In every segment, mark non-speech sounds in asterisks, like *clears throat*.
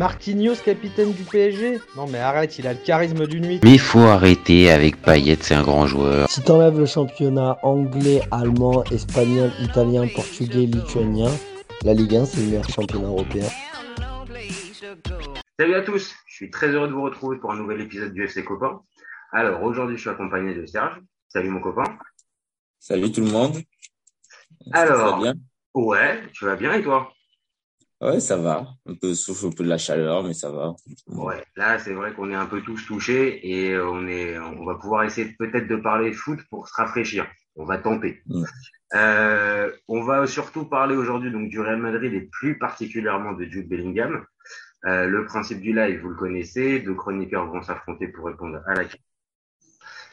Marquinhos, capitaine du PSG Non mais arrête, il a le charisme d'une nuit. Mais il faut arrêter avec Payet, c'est un grand joueur. Si t'enlèves le championnat anglais, allemand, espagnol, italien, portugais, lituanien, la Ligue 1 c'est le meilleur championnat européen. Salut à tous, je suis très heureux de vous retrouver pour un nouvel épisode du FC Copain. Alors aujourd'hui je suis accompagné de Serge. Salut mon copain. Salut tout le monde. Alors, bien? ouais, tu vas bien et toi? Ouais, ça va. Un peu souffle, un peu de la chaleur, mais ça va. Ouais, là, c'est vrai qu'on est un peu tous touchés et on est, on va pouvoir essayer peut-être de parler foot pour se rafraîchir. On va tenter. Euh, on va surtout parler aujourd'hui donc du Real Madrid et plus particulièrement de Jude Bellingham. Euh, le principe du live, vous le connaissez. Deux chroniqueurs vont s'affronter pour répondre à la question.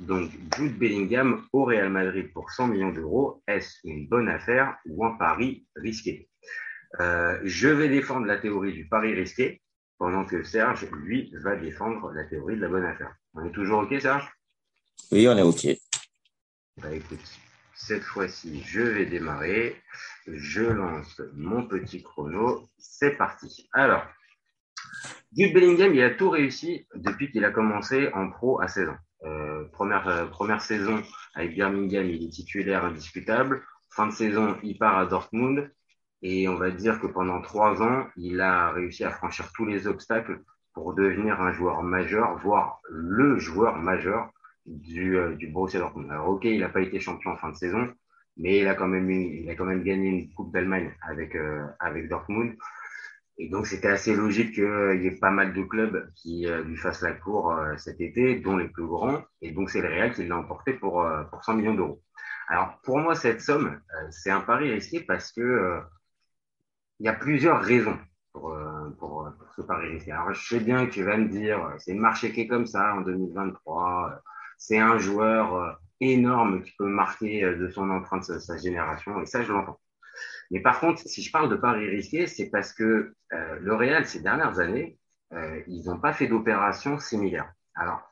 Donc, Jude Bellingham au Real Madrid pour 100 millions d'euros, est-ce une bonne affaire ou un pari risqué? Euh, je vais défendre la théorie du pari risqué, pendant que Serge, lui, va défendre la théorie de la bonne affaire. On est toujours OK, Serge? Oui, on est OK. Bah écoute, cette fois-ci, je vais démarrer. Je lance mon petit chrono. C'est parti. Alors, Jude Bellingham, il a tout réussi depuis qu'il a commencé en pro à 16 ans. Euh, première, euh, première saison avec Birmingham, il est titulaire indiscutable. Fin de saison, il part à Dortmund. Et on va dire que pendant trois ans, il a réussi à franchir tous les obstacles pour devenir un joueur majeur, voire le joueur majeur du, euh, du Borussia Dortmund. Alors ok, il n'a pas été champion en fin de saison, mais il a quand même, il a quand même gagné une Coupe d'Allemagne avec, euh, avec Dortmund. Et donc c'était assez logique qu'il y ait pas mal de clubs qui euh, lui fassent la cour cet été, dont les plus grands. Et donc c'est le Real qui l'a emporté pour, pour 100 millions d'euros. Alors pour moi, cette somme, c'est un pari risqué parce que il y a plusieurs raisons pour, euh, pour, euh, pour ce pari risqué. Alors, je sais bien que tu vas me dire, euh, c'est le marché qui est comme ça en 2023. C'est un joueur énorme qui peut marquer de son empreinte sa, sa génération, et ça, je l'entends. Mais par contre, si je parle de pari risqué, c'est parce que euh, le Real, ces dernières années, euh, ils n'ont pas fait d'opération similaire. Alors,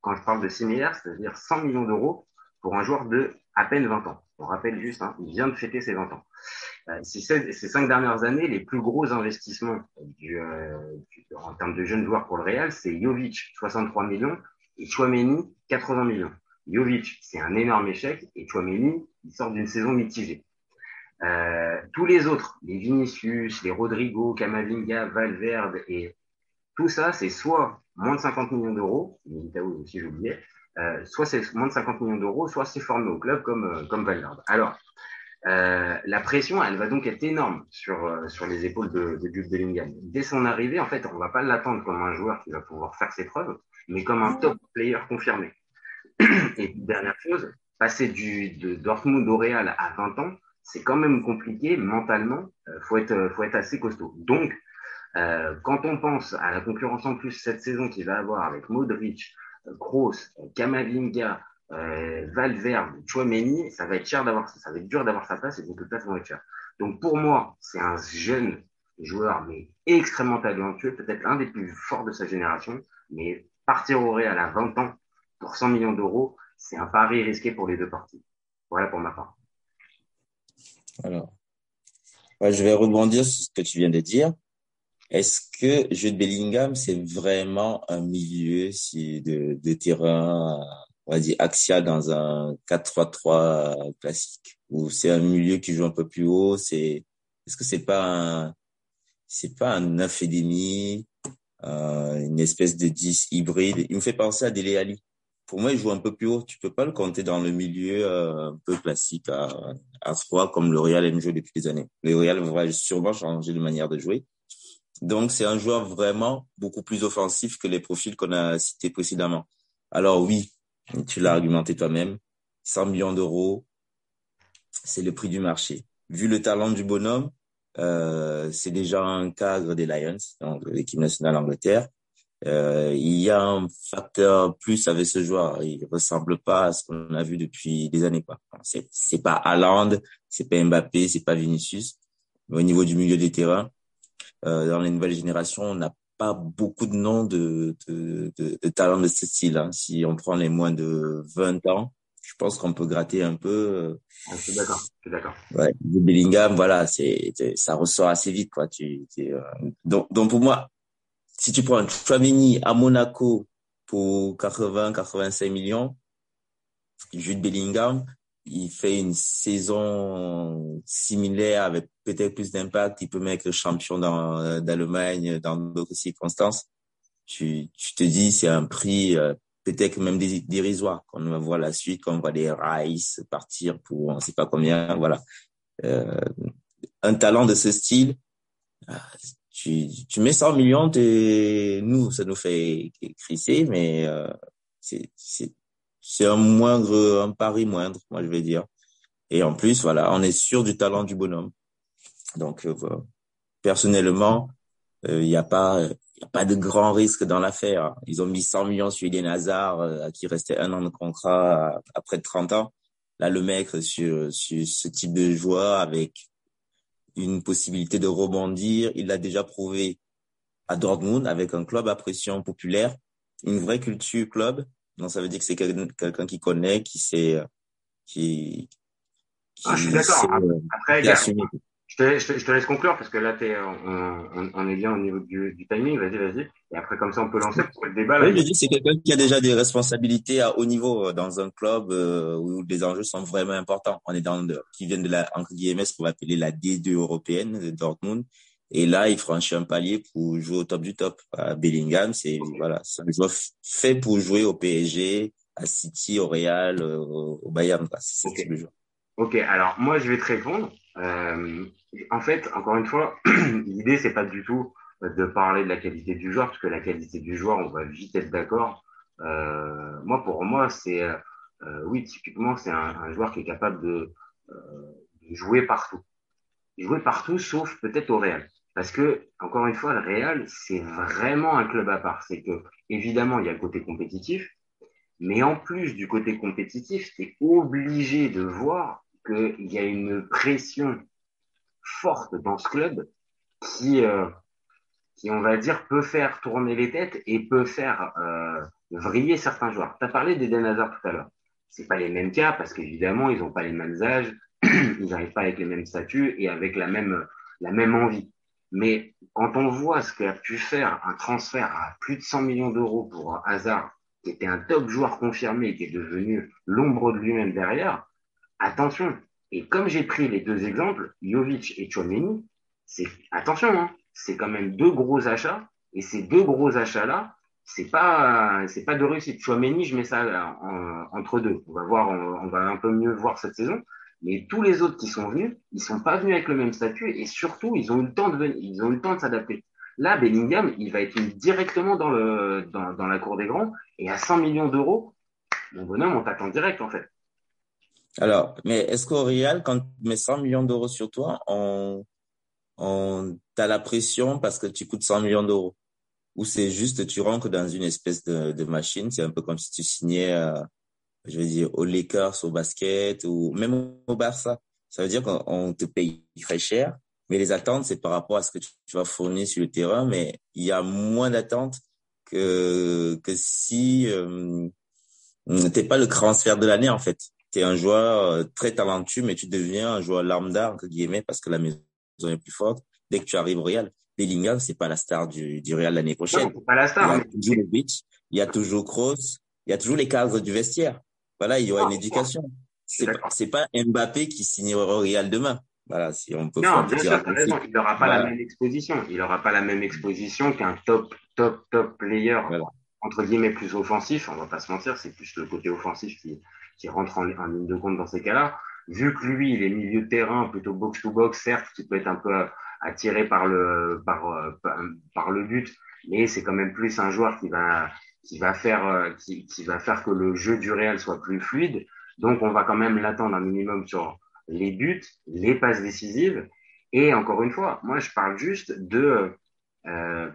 quand je parle de similaire, c'est-à-dire 100 millions d'euros pour un joueur de à peine 20 ans. On rappelle juste, hein, il vient de fêter ses 20 ans. Euh, ces, cinq dernières années, les plus gros investissements euh, en termes de jeunes joueurs pour le Real, c'est Jovic, 63 millions, et Chouameni, 80 millions. Jovic, c'est un énorme échec, et Chouameni, il sort d'une saison mitigée. Euh, tous les autres, les Vinicius, les Rodrigo, Camavinga, Valverde, et tout ça, c'est soit moins de 50 millions d'euros, Militao aussi j'oubliais, euh, soit c'est moins de 50 millions d'euros, soit c'est formé au club comme, euh, comme Valverde. Alors, euh, la pression, elle va donc être énorme sur, sur les épaules de, de Jude Bellingham. Dès son arrivée, en fait, on va pas l'attendre comme un joueur qui va pouvoir faire ses preuves, mais comme un top player confirmé. *clears throat* Et dernière chose, passer du, de Dortmund au Real à 20 ans, c'est quand même compliqué mentalement. Euh, faut être, faut être assez costaud. Donc, euh, quand on pense à la concurrence en plus cette saison qu'il va avoir avec Modric, Kroos, Kamavinga, euh, Valverde, Chouameni, ça va être cher d'avoir ça, va être dur d'avoir sa place et donc les places vont être chères. Donc pour moi, c'est un jeune joueur mais extrêmement talentueux, peut-être l'un des plus forts de sa génération, mais partir au Real à 20 ans pour 100 millions d'euros, c'est un pari risqué pour les deux parties. Voilà pour ma part. Alors, je vais rebondir sur ce que tu viens de dire. Est-ce que Jude Bellingham, c'est vraiment un milieu de, de terrain on va dire, axial dans un 4-3-3 classique? Ou c'est un milieu qui joue un peu plus haut? C'est est-ce que c'est pas un c'est pas un 9 et demi euh, une espèce de 10 hybride? Il me fait penser à Dele Ali pour moi il joue un peu plus haut. Tu peux pas le compter dans le milieu euh, un peu classique à, à 3 comme le Real aime jouer depuis des années. Le Real va sûrement changer de manière de jouer donc c'est un joueur vraiment beaucoup plus offensif que les profils qu'on a cités précédemment alors oui tu l'as argumenté toi-même, 100 millions d'euros, c'est le prix du marché. Vu le talent du bonhomme, euh, c'est déjà un cadre des Lions, donc l'équipe nationale d'Angleterre. Euh, il y a un facteur plus avec ce joueur. Il ressemble pas à ce qu'on a vu depuis des années. Quoi. C'est, c'est pas Haaland, c'est pas Mbappé, c'est pas Vinicius. Mais au niveau du milieu des terrains, dans les nouvelles générations, on n'a pas beaucoup de noms de, de, de, de talents de ce style. Hein. Si on prend les moins de 20 ans, je pense qu'on peut gratter un peu. Euh, je suis d'accord, je suis d'accord. Ouais, Bellingham, voilà, c'est, ça ressort assez vite, quoi. Tu, euh... donc, donc pour moi, si tu prends Chouameni à Monaco pour 80-85 millions, Jude Bellingham, il fait une saison similaire avec peut-être plus d'impact. Il peut mettre champion d'Allemagne dans d'autres circonstances. Tu, tu te dis, c'est un prix euh, peut-être même dérisoire. Quand on va voir la suite, quand on voit des Rice partir pour on sait pas combien, voilà. Euh, un talent de ce style, euh, tu, tu mets 100 millions, nous, ça nous fait crisser, mais euh, c'est c'est un moindre, un pari moindre, moi je vais dire. Et en plus, voilà, on est sûr du talent du bonhomme. Donc, euh, personnellement, il n'y a pas, y a pas de grand risque dans l'affaire. Ils ont mis 100 millions sur Eden Hazard, à qui restait un an de contrat après de 30 ans. Là, le mec sur, sur ce type de joueur avec une possibilité de rebondir, il l'a déjà prouvé à Dortmund avec un club à pression populaire, une vraie culture club. Donc ça veut dire que c'est quelqu'un qui connaît, qui sait, qui, qui ah, je suis d'accord. Après, je te, laisse conclure parce que là, es, on, on, est bien au niveau du, du timing. Vas-y, vas-y. Et après, comme ça, on peut lancer pour le débat. oui, je dis c'est quelqu'un qui a déjà des responsabilités à haut niveau euh, dans un club euh, où les enjeux sont vraiment importants. On est dans qui viennent de la entre guillemets ce qu'on va appeler la D2 européenne de Dortmund. Et là, il franchit un palier pour jouer au top du top. À Bellingham, c'est voilà, c'est un joueur fait pour jouer au PSG, à City, au Real, euh, au Bayern. C'est okay. le Ok, alors moi je vais te répondre. Euh, en fait, encore une fois, *clears throat* l'idée c'est pas du tout de parler de la qualité du joueur, parce que la qualité du joueur, on va vite être d'accord. Euh, moi, pour moi, c'est euh, oui, typiquement, c'est un, un, joueur qui est capable de, euh, de, jouer partout, jouer partout, sauf peut-être au Real. Parce que, encore une fois, le Real, c'est vraiment un club à part. C'est que, évidemment, il y a le côté compétitif, mais en plus du côté compétitif, tu es obligé de voir qu'il y a une pression forte dans ce club qui, euh, qui, on va dire, peut faire tourner les têtes et peut faire euh, vriller certains joueurs. Tu as parlé d'Eden Hazard tout à l'heure. C'est pas les mêmes cas parce qu'évidemment, ils n'ont pas les mêmes âges, *clears throat* ils n'arrivent pas avec les mêmes statuts et avec la même, la même envie. Mais quand on voit ce qu'a pu faire un transfert à plus de 100 millions d'euros pour Hazard, qui était un top joueur confirmé, qui est devenu l'ombre de lui-même derrière, attention. Et comme j'ai pris les deux exemples, Jovic et Chouameni, c'est attention, hein, c'est quand même deux gros achats. Et ces deux gros achats-là, c'est pas c'est pas de réussite. Chouameni, je mets ça entre deux. On va voir, on, va un peu mieux voir cette saison. Mais tous les autres qui sont venus, ils sont pas venus avec le même statut et surtout, ils ont eu le temps de ils ont eu le temps de s'adapter. Là, Bellingham, il va être directement dans le dans, la cour des grands et à 100 millions d'euros, mon bonhomme, on t'attend direct en fait. Alors, mais est-ce qu'au Real, quand tu mets 100 millions d'euros sur toi, on, on la pression parce que tu coûtes 100 millions d'euros? Ou c'est juste tu rentres dans une espèce de, de machine, c'est un peu comme si tu signais, euh, je veux dire, au Lakers, au basket ou même au Barça. Ça veut dire qu'on te paye très cher, mais les attentes, c'est par rapport à ce que tu, vas fournir sur le terrain, mais il y a moins d'attentes que, que si euh, t'es pas le transfert de l'année en fait tu es un joueur euh, très talentueux, mais tu deviens un joueur lambda, entre guillemets, parce que la maison est plus forte dès que tu arrives au Real. Bellingham, c'est pas la star du, du Real l'année prochaine. Non, pas la star. Il y a toujours le beach, il y a toujours Kroos, il y a toujours les cadres du vestiaire. Voilà, il y aura une éducation. C'est pas, pas Mbappé qui signera au Real demain. Voilà, si on peut non, bien sûr, raison. Il n'aura pas la même exposition. Il n'aura pas la même exposition qu'un top, top, top player, entre guillemets, plus offensif. On va pas se mentir, c'est plus le côté offensif qui, qui rentre en, ligne de compte dans ces cas-là. Vu que lui, il est milieu de terrain, plutôt box-to-box, certes, qui peut être un peu attiré par le, par, par, le but, mais c'est quand même plus un joueur qui va, qui va faire, qui, qui va faire que le jeu du Real soit plus fluide. Donc, on va quand même l'attendre un minimum sur les buts, les passes décisives. Et encore une fois, moi, je parle juste de, euh,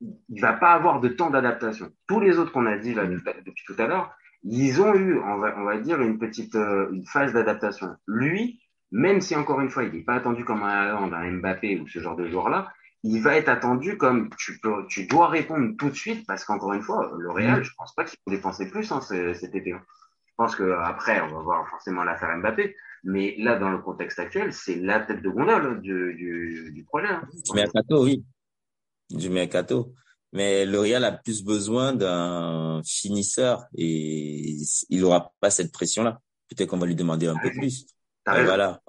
il va pas avoir de temps d'adaptation. Tous les autres qu'on a dit là depuis tout à l'heure, ils ont eu, on va, on va dire, une petite euh, une phase d'adaptation. Lui, même si encore une fois, il n'est pas attendu comme un un Mbappé ou ce genre de joueur-là, il va être attendu comme tu peux, tu dois répondre tout de suite parce qu'encore une fois, le Real, mm. je pense pas qu'il faut dépenser plus hein, cet été. Je pense que après, on va voir forcément l'affaire Mbappé, mais là, dans le contexte actuel, c'est la tête de gondole du, du, du projet. Hein. Mais à oui. du mercato. Mais le Real a plus besoin d'un finisseur et il n'aura pas cette pression-là. Peut-être qu'on va lui demander un peu plus. Voilà.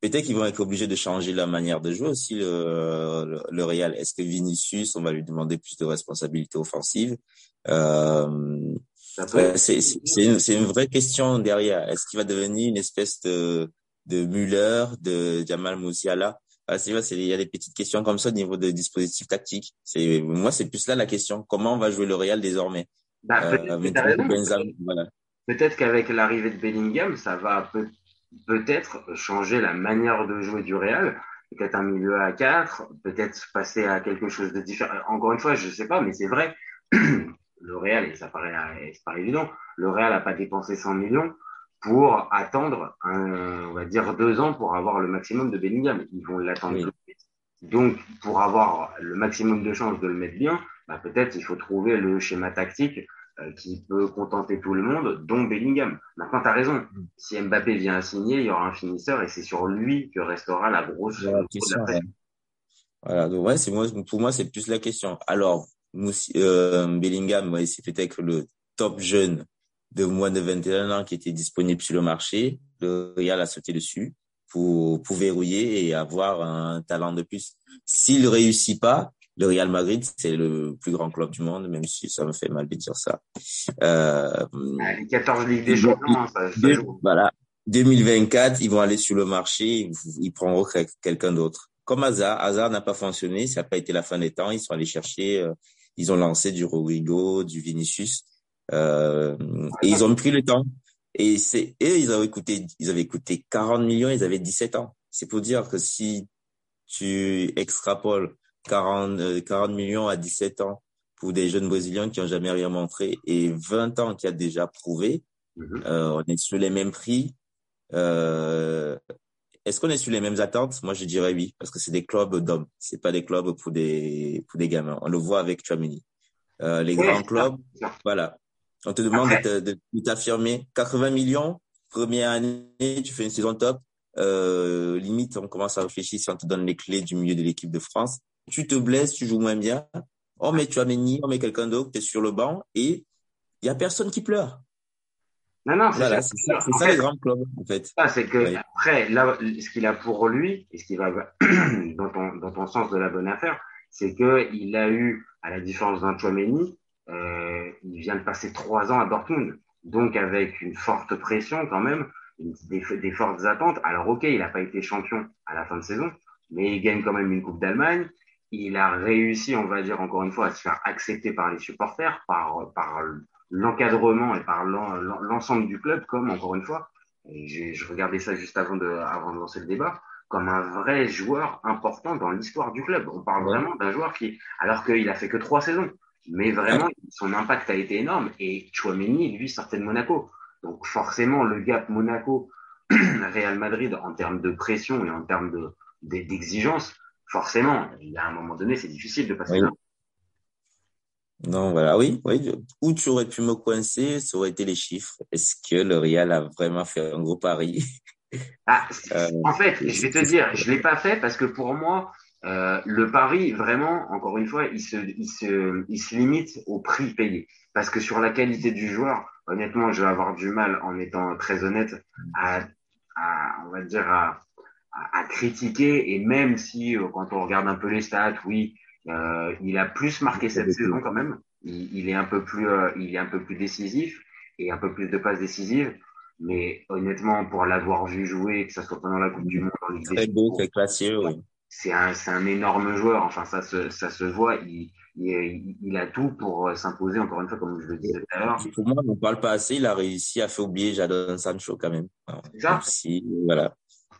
Peut-être qu'ils vont être obligés de changer la manière de jouer aussi le, le, Real. Est-ce que Vinicius, on va lui demander plus de responsabilités offensives? Euh, C'est une, une, vraie question derrière. Est-ce qu'il va devenir une espèce de, de Müller, de Jamal Musiala? Ah, c'est il y a des petites questions comme ça au niveau de dispositif tactique. C'est moi, c'est plus là la question. Comment on va jouer le Real désormais? Bah, euh, Peut-être qu'avec l'arrivée de Bellingham, ça va peut- peut-être changer la manière de jouer du Real. Peut-être un milieu à 4, peut-être passer à quelque chose de différent. Encore une fois, je sais pas, mais c'est vrai. *clears throat* le Real, et ça paraît, ça paraît évident, le Real n'a pas dépensé 100 millions pour attendre, on va dire, deux ans pour avoir le maximum de Bellingham. Ils vont l'attendre tout de suite. Donc, pour avoir le maximum de chances de le mettre bien, bah, peut-être il faut trouver le schéma tactique euh, qui peut contenter tout le monde, dont Bellingham. Maintenant, tu as raison. Mm. Si Mbappé vient à signer, il y aura un finisseur et c'est sur lui que restera la grosse question. Voilà, donc ouais, c'est moi, pour moi, c'est plus la question. Alors, euh, Bellingham, ouais, c'est peut-être le top jeune de moins de 21 ans qui était disponible sur le marché. Le Real a sauté dessus pour, pour verrouiller et avoir un talent de plus. S'il réussit pas, le Real Madrid, c'est le plus grand club du monde, même si ça me fait mal de dire ça. Euh, les 14 Ligues des Champions, ça, Voilà. 2024, ils vont aller sur le marché, ils prendront quelqu'un d'autre. Comme Hazard, Hazard n'a pas fonctionné, ça n'a pas été la fin des temps, ils sont allés chercher, euh, ils ont lancé du Rodrigo, du Vinicius. Euh, et ils ont pris le temps. Et c'est eux, ils avaient coûté, ils avaient coûté 40 millions, ils avaient 17 ans. C'est pour dire que si tu extrapoles 40, 40 euh, millions à 17 ans pour des jeunes brésiliens qui ont jamais rien montré et 20 ans qui a déjà prouvé, mhm. euh, on est sur les mêmes prix. Euh, est-ce qu'on est sur les mêmes attentes? Moi, je dirais oui, parce que c'est des clubs d'hommes. C'est pas des clubs pour des pour des gamins. On le voit avec Chouamini. Euh, les grands clubs, voilà. On te demande de, t'affirmer. 80 millions, première année, tu fais une saison top. Euh, limite, on commence à réfléchir si on te donne les clés du milieu de l'équipe de France. Tu te blesses, tu joues moins bien. On met tu as on met quelqu'un d'autre, tu es sur le banc et il y a personne qui pleure. Non, non, c'est ça, c'est ça, les grands clubs, en fait. c'est que, après, là, ce qu'il a pour lui, et ce qui va *clears throat* dans ton, dans ton sens de la bonne affaire, c'est que il a eu, à la différence d'un Chouameni, euh, il vient de passer trois ans à Dortmund, donc avec une forte pression quand même, des, des fortes attentes. Alors ok, il n'a pas été champion à la fin de saison, mais il gagne quand même une Coupe d'Allemagne. Il a réussi, on va dire encore une fois, à se faire accepter par les supporters, par, par l'encadrement et par l'ensemble du club, comme encore une fois, et je regardais ça juste avant de, avant de lancer le débat, comme un vrai joueur important dans l'histoire du club. On parle vraiment d'un joueur qui, alors qu'il a fait que trois saisons, mais vraiment, son impact a été énorme. Et Chouameni, lui, sortait de Monaco. Donc forcément, le gap Monaco-Real Madrid en termes de pression et en termes de, d'exigence, forcément, il y a un moment donné, c'est difficile de passer là. Non, voilà, oui, oui. Où tu aurais pu me coincer, ça aurait été les chiffres. Est-ce que le Real a vraiment fait un gros pari? Ah, euh, En fait, je vais te dire, je l'ai pas fait parce que pour moi, euh, le pari, vraiment, encore une fois, il se, il, se, il se limite au prix payé. Parce que sur la qualité du joueur, honnêtement, je vais avoir du mal, en étant très honnête, à, à on va dire, à, à, critiquer. Et même si, euh, quand on regarde un peu les stats, oui, euh, il a plus marqué cette saison quand même. Il, il est un peu plus, euh, il est un peu plus décisif et un peu plus de passes décisives. Mais honnêtement, pour l'avoir vu jouer, que ce soit pendant la Coupe du Monde, en Très beau, très classieux, oui c'est un, un énorme joueur. Enfin, ça se, ça se voit. Il, il, il a tout pour s'imposer, encore une fois, comme je le disais tout à l'heure. Pour moi, on ne parle pas assez. Il a réussi à faire oublier Jadon Sancho quand même. Ça. Si, voilà.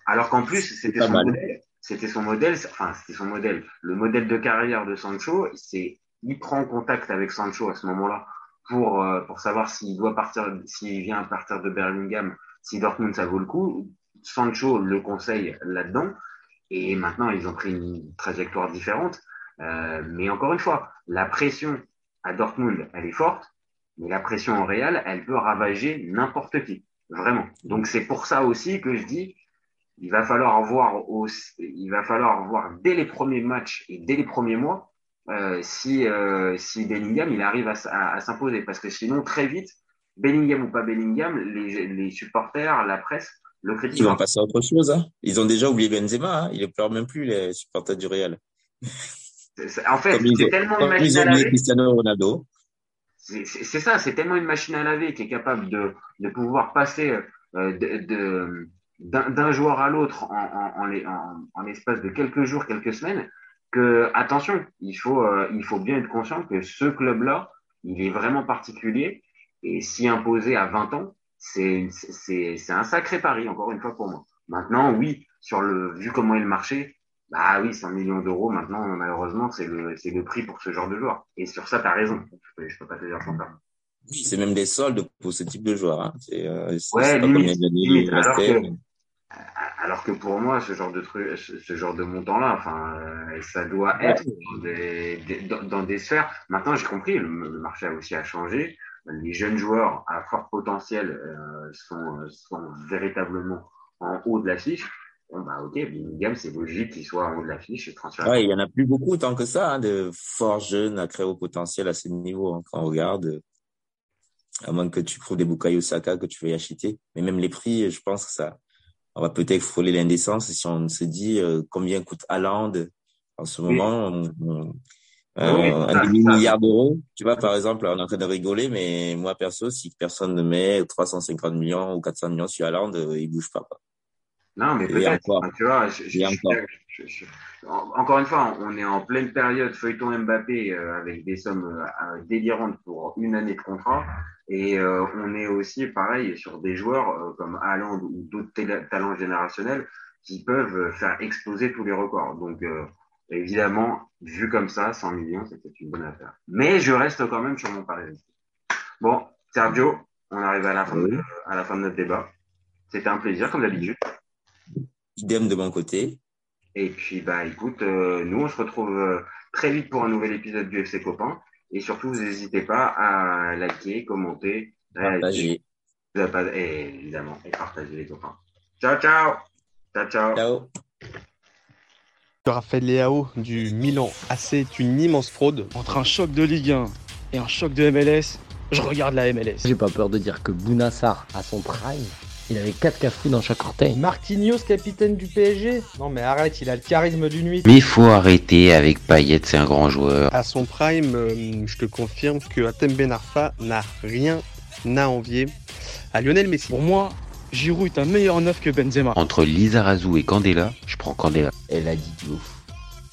Alors qu'en plus, c'était son modèle. C'était son modèle. Enfin, c'était son modèle. Le modèle de carrière de Sancho, c'est il prend contact avec Sancho à ce moment-là pour euh, pour savoir s'il doit partir, s'il vient à partir de Birmingham, si Dortmund ça vaut le coup. Sancho le conseille là-dedans. Et maintenant, ils ont pris une trajectoire différente. Euh, mais encore une fois, la pression à Dortmund, elle est forte, mais la pression en Real, elle peut ravager n'importe qui, vraiment. Donc c'est pour ça aussi que je dis, il va falloir voir, il va falloir voir dès les premiers matchs et dès les premiers mois euh, si, euh, si Bellingham il arrive à, à, s'imposer. Parce que sinon, très vite, Bellingham ou pas Bellingham, les, les supporters, la presse, le crédit. Ils vont passer à autre chose. Hein. Ils ont déjà oublié Benzema. Hein. Ils ne pleurent même plus, les supporters du Real. En fait, c'est tellement une machine à laver. Cristiano Ronaldo. C'est ça, c'est tellement une machine à laver qui est capable de, de pouvoir passer euh, de, d'un joueur à l'autre en, en, en, en, l'espace de quelques jours, quelques semaines, que attention, il faut, euh, il faut bien être conscient que ce club-là, il est vraiment particulier et s'y imposer à 20 ans, c'est un sacré pari, encore une fois pour moi. Maintenant, oui, sur le vu comment est le marché, bah oui, 100 millions d'euros, maintenant, malheureusement, c'est le, le prix pour ce genre de joueur. Et sur ça, tu as raison. Je peux, peux pas te dire ça. Oui, c'est même des soldes pour ce type de joueur. Hein. C'est, euh, ouais, limite, limite, alors, que, alors que pour moi, ce genre de truc, ce genre de montant-là, enfin, euh, ça doit être dans des, dans, des sphères. Maintenant, j'ai compris, le, marché a aussi à changé. Les jeunes joueurs à fort potentiel euh, sont, sont véritablement en haut de la fiche. Bon, bah, ok, Bingham, c'est logique qu'il soit en haut de la fiche et Ouais, il y en a plus beaucoup tant que ça, hein, de forts jeunes à créer au potentiel à ce niveau, hein, quand on regarde. À moins que tu trouves des Bukayo Saka que tu veux y acheter. Mais même les prix, je pense que ça, on va peut-être frôler l'indécence si on se dit euh, combien coûte Haaland en ce moment. euh, un demi-milliard d'euros. Tu vois, par exemple, on est en train de rigoler, mais moi, perso, si personne ne met 350 millions ou 400 millions sur Haaland, euh, il bouge pas. Quoi. Non, mais peut-être. Tu vois, je, je, je, encore une fois, on est en pleine période feuilleton Mbappé euh, avec des sommes euh, délirantes pour une année de contrat. Et euh, on est aussi, pareil, sur des joueurs comme Haaland ou d'autres talents générationnels qui peuvent faire exploser tous les records. Donc, évidemment, vu comme ça, 100 millions, c'était une bonne affaire. Mais je reste quand même sur mon pari. Bon, Sergio, on arrive à la fin, de, à la fin de notre débat. C'était un plaisir, comme d'habitude. Idem de mon côté. Et puis, bah, écoute, euh, nous, on se retrouve euh, très vite pour un nouvel épisode du FC Copain. Et surtout, vous n'hésitez pas à liker, commenter, partager. Et, évidemment, et partager les copains. Ciao, ciao. Ciao, ciao. Ciao. Raphaël Léao du Milan AC est une immense fraude. Entre un choc de Ligue 1 et un choc de MLS, je regarde la MLS. J'ai pas peur de dire que Bounassar, à son prime, il avait 4 cafous dans chaque orteil. Marquinhos, capitaine du PSG Non mais arrête, il a le charisme d'une nuit. Mais il faut arrêter avec Payet, c'est un grand joueur. À son prime, euh, je te confirme que Atem Ben Arfa n'a rien à envier à Lionel Messi. Pour moi, Giroud est un meilleur neuf que Benzema. Entre Lizarazu et Candela, je prends Candela. Elle a dit du ouf.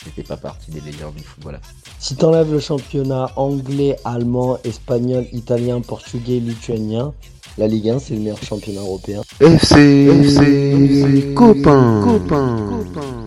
C'était pas partie des légendes du football. Si t'enlèves le championnat anglais, allemand, espagnol, italien, portugais, lituanien, la Ligue 1, c'est le meilleur championnat européen. FC, FC, copain. copain.